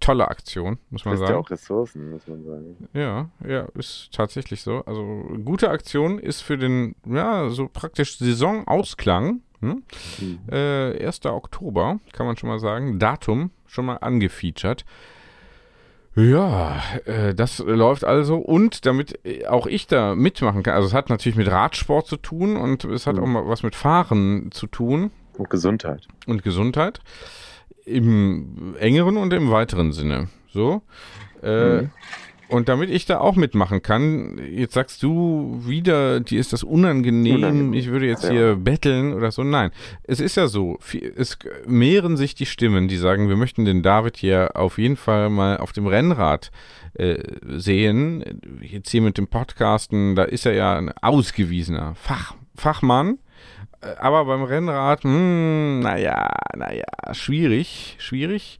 tolle Aktion, muss man Das ist sagen. ja auch Ressourcen, muss man sagen. Ja, ja, ist tatsächlich so. Also gute Aktion ist für den, ja, so praktisch Saisonausklang. Hm? Mhm. Äh, 1. Oktober, kann man schon mal sagen. Datum schon mal angefeatured. Ja, äh, das läuft also. Und damit äh, auch ich da mitmachen kann, also es hat natürlich mit Radsport zu tun und es hat Mhm. auch mal was mit Fahren zu tun Und Gesundheit. und Gesundheit. Im engeren und im weiteren Sinne. So. Äh, Mhm. Und damit ich da auch mitmachen kann, jetzt sagst du wieder, dir ist das unangenehm, Unangenehm. ich würde jetzt Ja. hier betteln oder so. Nein, es ist ja so, es mehren sich die Stimmen, die sagen, wir möchten den David hier auf jeden Fall mal auf dem Rennrad äh, sehen. Jetzt hier mit dem Podcasten, da ist er ja ein ausgewiesener Fach, Fachmann. Äh, Aber beim Rennrad, hm, naja, naja, schwierig, schwierig.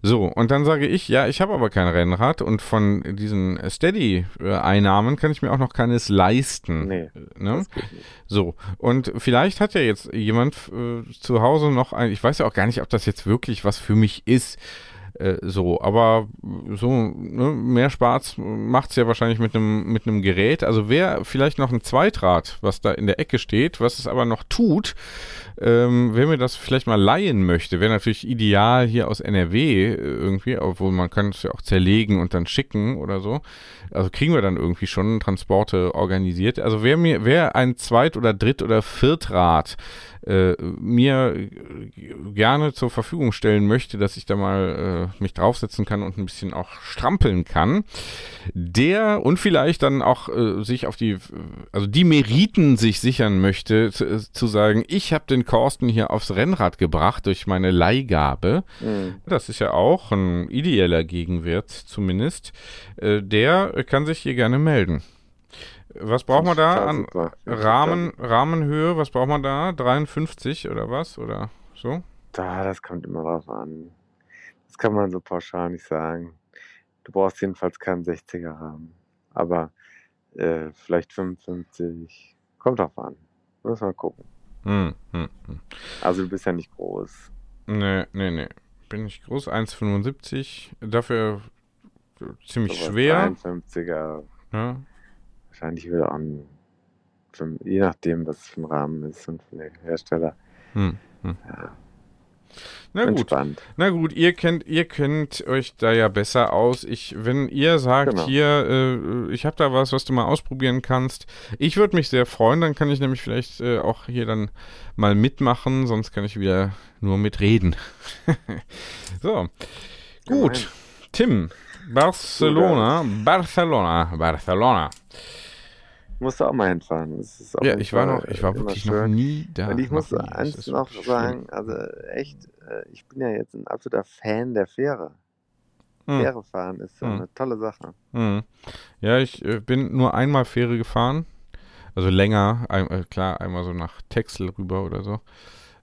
So, und dann sage ich, ja, ich habe aber kein Rennrad und von diesen Steady-Einnahmen kann ich mir auch noch keines leisten. Nee, Ne? geht nicht. So, und vielleicht hat ja jetzt jemand äh, zu Hause noch ein, ich weiß ja auch gar nicht, ob das jetzt wirklich was für mich ist. Äh, so, aber so ne, mehr Spaß macht es ja wahrscheinlich mit einem mit Gerät. Also wer vielleicht noch ein Zweitrad, was da in der Ecke steht, was es aber noch tut, ähm, wer mir das vielleicht mal leihen möchte, wäre natürlich ideal hier aus NRW äh, irgendwie, obwohl man kann es ja auch zerlegen und dann schicken oder so. Also kriegen wir dann irgendwie schon Transporte organisiert. Also wer mir, wer ein Zweit- oder Dritt- oder Viertrad äh, mir gerne zur Verfügung stellen möchte, dass ich da mal äh, mich draufsetzen kann und ein bisschen auch strampeln kann, der und vielleicht dann auch äh, sich auf die, also die Meriten sich sichern möchte, zu, äh, zu sagen, ich habe den Korsten hier aufs Rennrad gebracht durch meine Leihgabe. Mhm. Das ist ja auch ein ideeller Gegenwert zumindest. Äh, der kann sich hier gerne melden. Was braucht man da an Rahmen, Rahmenhöhe? Was braucht man da? 53 oder was? Oder so? Da, das kommt immer drauf an. Das kann man so pauschal nicht sagen. Du brauchst jedenfalls keinen 60er Rahmen. Aber äh, vielleicht 55. Kommt drauf an. Muss mal gucken. Hm, hm, hm. Also du bist ja nicht groß. Nee, nee, nee. Bin ich groß, 1,75. Dafür ziemlich so schwer. 53er. Ja. Wahrscheinlich wieder an, je nachdem, was für ein Rahmen ist und von der Hersteller. Hm, hm. Ja. Na gut. Na gut, ihr kennt, ihr kennt euch da ja besser aus. Ich, wenn ihr sagt, genau. hier, äh, ich habe da was, was du mal ausprobieren kannst, ich würde mich sehr freuen, dann kann ich nämlich vielleicht äh, auch hier dann mal mitmachen, sonst kann ich wieder nur mitreden. so. Gut. Tim, Barcelona, Barcelona, Barcelona. Musst du auch mal hinfahren. ja, ich war noch, ich war wirklich schön. noch nie da. Und ich muss eins noch sagen, schön. also echt, äh, ich bin ja jetzt ein absoluter Fan der Fähre. Hm. Fähre fahren ist hm. eine tolle Sache. Hm. Ja, ich äh, bin nur einmal Fähre gefahren. Also länger, ein, äh, klar, einmal so nach Texel rüber oder so.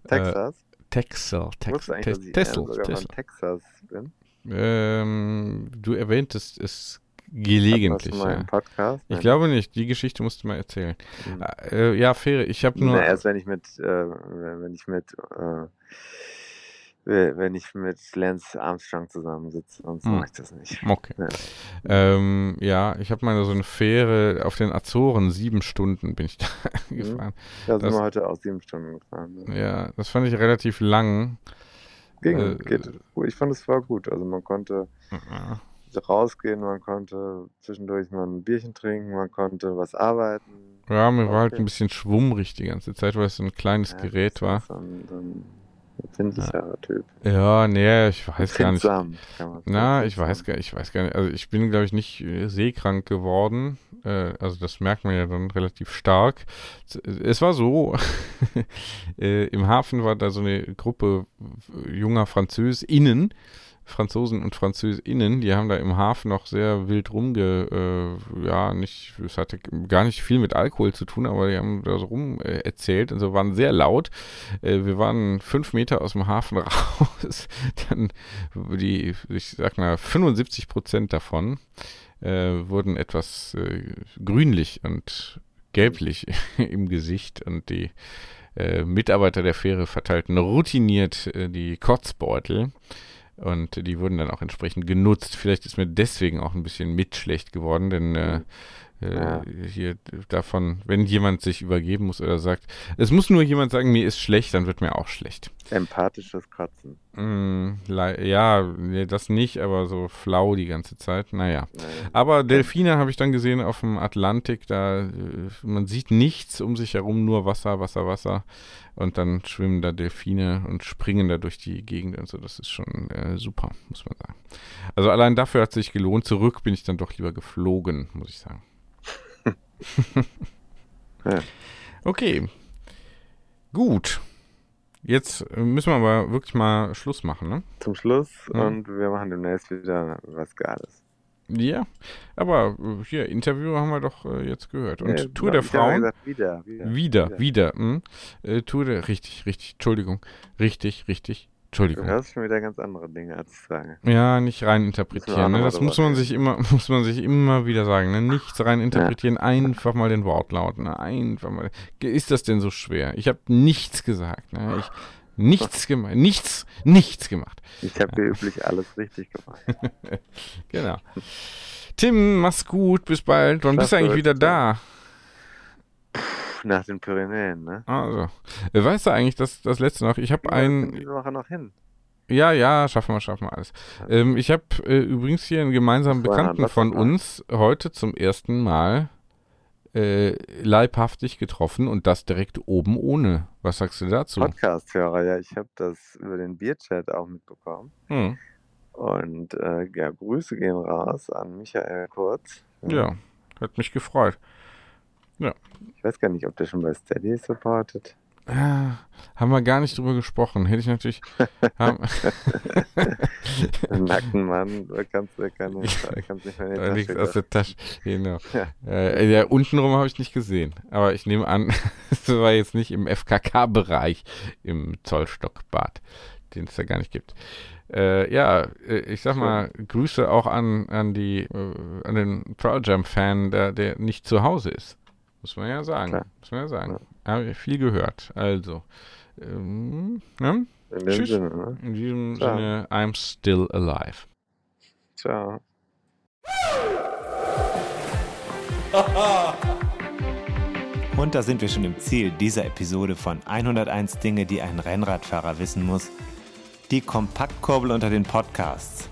Texas? Äh, Texel, Texel, Texel, Texel. Texas bin. Ähm, du erwähntest es gelegentlich. Mal ja. Podcast? Ich glaube nicht. Die Geschichte musst du mal erzählen. Mhm. Äh, ja, Fähre. Ich habe nur. Na, erst wenn ich mit, äh, wenn ich mit, äh, wenn ich mit Lance Armstrong zusammensitze, sonst hm. mache ich das nicht. Okay. Ja, ähm, ja ich habe mal so eine Fähre auf den Azoren, sieben Stunden bin ich da mhm. gefahren. Da sind wir heute auch sieben Stunden gefahren. Ne? Ja, das fand ich relativ lang. Ging, äh, geht. Ich fand es war gut. Also man konnte ja. Rausgehen, man konnte zwischendurch mal ein Bierchen trinken, man konnte was arbeiten. Ja, mir war halt ein bisschen schwummrig die ganze Zeit, weil es so ein kleines ja, Gerät war. So ein, so ein empfindlicher ja. Typ. Ja, nee, ich weiß gar nicht. Na, ich weiß gar, ich weiß gar nicht. Also ich bin, glaube ich, nicht äh, seekrank geworden. Äh, also das merkt man ja dann relativ stark. Es war so, äh, im Hafen war da so eine Gruppe junger FranzösInnen, Franzosen und Französinnen, die haben da im Hafen noch sehr wild rumge, äh, ja, nicht, es hatte gar nicht viel mit Alkohol zu tun, aber die haben da so rum äh, erzählt und so waren sehr laut. Äh, wir waren fünf Meter aus dem Hafen raus, dann die, ich sag mal, 75 Prozent davon äh, wurden etwas äh, grünlich und gelblich im Gesicht und die äh, Mitarbeiter der Fähre verteilten routiniert die Kotzbeutel. Und die wurden dann auch entsprechend genutzt. Vielleicht ist mir deswegen auch ein bisschen mit schlecht geworden, denn äh, äh, ja. hier davon, wenn jemand sich übergeben muss oder sagt, es muss nur jemand sagen, mir ist schlecht, dann wird mir auch schlecht. Empathisches Kratzen. Mm, ja, nee, das nicht, aber so flau die ganze Zeit. Naja. Nein. Aber Delfine habe ich dann gesehen auf dem Atlantik, da äh, man sieht nichts um sich herum, nur Wasser, Wasser, Wasser. Und dann schwimmen da Delfine und springen da durch die Gegend und so. Das ist schon äh, super, muss man sagen. Also allein dafür hat es sich gelohnt. Zurück bin ich dann doch lieber geflogen, muss ich sagen. ja. Okay. Gut. Jetzt müssen wir aber wirklich mal Schluss machen, ne? Zum Schluss ja. und wir machen demnächst wieder was Geiles. Ja, aber äh, hier, Interview haben wir doch äh, jetzt gehört. Und ja, Tour der Frauen. Gesagt, wieder, wieder. Wieder, wieder. wieder hm? äh, Tour der, richtig, richtig, Entschuldigung. Richtig, richtig, Entschuldigung. Du hörst schon wieder ganz andere Dinge, als ich sage. Ja, nicht rein interpretieren. Ne? Das muss man sich immer, muss man sich immer wieder sagen. Ne? Nichts rein interpretieren, ja. einfach mal den Wortlaut. Ne? Einfach mal. Ist das denn so schwer? Ich habe nichts gesagt. Ne? Ich Nichts gemacht. Nichts, nichts gemacht. Ich habe wie üblich alles richtig gemacht. Genau. Tim, mach's gut, bis bald. Wann bist du eigentlich wieder da? Nach den Pyrenäen, ne? Also, äh, weißt du eigentlich, dass das letzte noch, ich habe kriegen wir Woche noch hin. ja, ja, schaffen wir, schaffen wir alles. Ähm, ich habe äh, übrigens hier einen gemeinsamen Das Bekannten von uns heute zum ersten Mal äh, leibhaftig getroffen und das direkt oben ohne. Was sagst du dazu? Podcast-Hörer, ja, ich habe das über den Bierchat auch mitbekommen. Hm. Und äh, ja, Grüße gehen raus an Michael Kurz. Ja, hat mich gefreut. Ich weiß gar nicht, ob der schon bei Steady supportet. Ja, haben wir gar nicht drüber gesprochen. Hätte ich natürlich. haben, nackten Mann, da kannst du keine, da kannst nicht mehr Da liegt aus der Tasche. Genau. Ja. Äh, ja, untenrum habe ich nicht gesehen. Aber ich nehme an, es war jetzt nicht im FKK-Bereich im Zollstockbad, den es ja gar nicht gibt. Äh, ja, äh, ich sag mal, Grüße auch an, an die, äh, an den Pearl Jam-Fan, der, der nicht zu Hause ist. Muss man ja sagen. Klar. Muss man ja sagen. Habe ich viel gehört. Also, ähm, ne? In Tschüss. Sinne, ne? in diesem Ciao. Sinne, I'm still alive. Ciao. Und da sind wir schon im Ziel dieser Episode von 101 Dinge, die ein Rennradfahrer wissen muss. Die Kompaktkurbel unter den Podcasts.